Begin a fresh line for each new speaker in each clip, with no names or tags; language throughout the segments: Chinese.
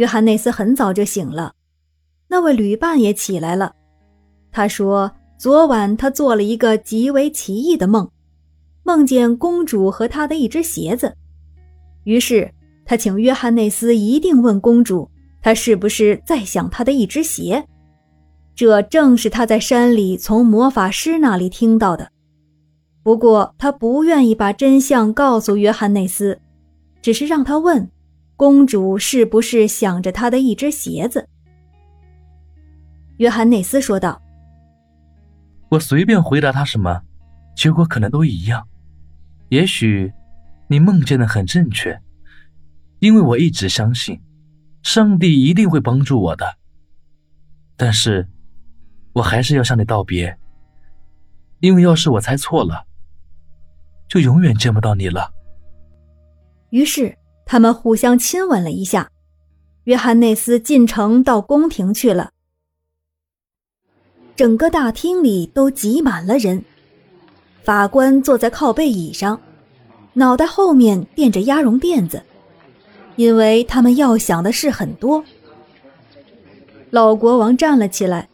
约翰内斯很早就醒了，那位旅伴也起来了。他说，昨晚他做了一个极为奇异的梦，梦见公主和他的一只鞋子。于是他请约翰内斯一定问公主，他是不是在想他的一只鞋。这正是他在山里从魔法师那里听到的。不过他不愿意把真相告诉约翰内斯，只是让他问。公主是不是想着她的一只鞋子？约翰内斯说道：“
我随便回答他什么，结果可能都一样。也许你梦见的很正确，因为我一直相信，上帝一定会帮助我的。但是，我还是要向你道别，因为要是我猜错了，就永远见不到你了。”
于是。他们互相亲吻了一下，约翰内斯进城到宫廷去了。整个大厅里都挤满了人，法官坐在靠背椅上，脑袋后面垫着鸭绒垫子，因为他们要想的事很多。老国王站了起来，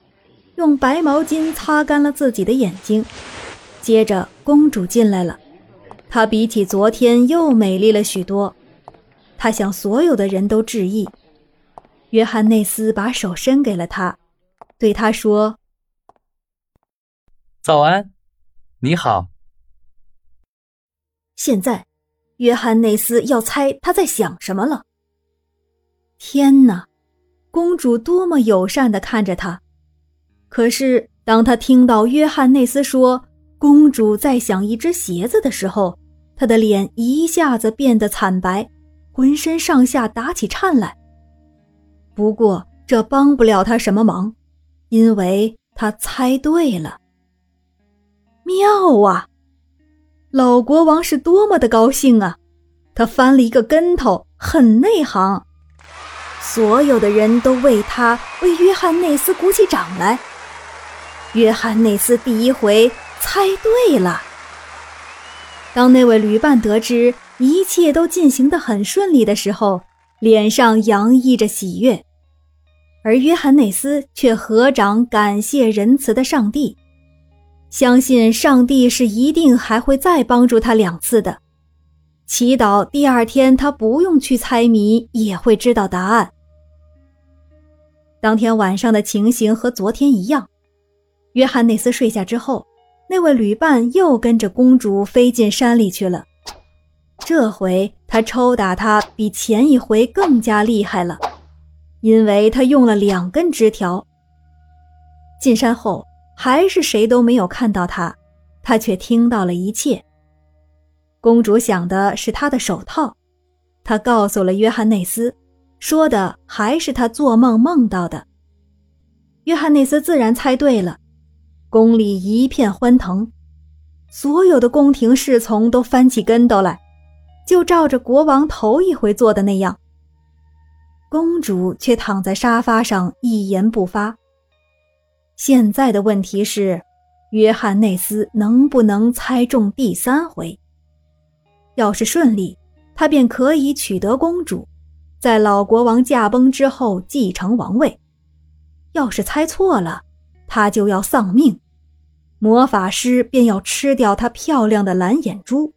用白毛巾擦干了自己的眼睛，接着公主进来了，她比起昨天又美丽了许多。他向所有的人都致意。约翰内斯把手伸给了他，对他说：“
早安，你好。”
现在，约翰内斯要猜他在想什么了。天哪，公主多么友善的看着他！可是，当他听到约翰内斯说公主在想一只鞋子的时候，他的脸一下子变得惨白。浑身上下打起颤来。不过这帮不了他什么忙，因为他猜对了。妙啊！老国王是多么的高兴啊！他翻了一个跟头，很内行。所有的人都为他为约翰内斯鼓起掌来。约翰内斯第一回猜对了。当那位旅伴得知。一切都进行得很顺利的时候，脸上洋溢着喜悦，而约翰内斯却合掌感谢仁慈的上帝，相信上帝是一定还会再帮助他两次的，祈祷第二天他不用去猜谜也会知道答案。当天晚上的情形和昨天一样，约翰内斯睡下之后，那位旅伴又跟着公主飞进山里去了。这回他抽打他比前一回更加厉害了，因为他用了两根枝条。进山后还是谁都没有看到他，他却听到了一切。公主想的是他的手套，他告诉了约翰内斯，说的还是他做梦梦到的。约翰内斯自然猜对了，宫里一片欢腾，所有的宫廷侍从都翻起跟斗来。就照着国王头一回做的那样，公主却躺在沙发上一言不发。现在的问题是，约翰内斯能不能猜中第三回？要是顺利，他便可以取得公主，在老国王驾崩之后继承王位；要是猜错了，他就要丧命，魔法师便要吃掉他漂亮的蓝眼珠。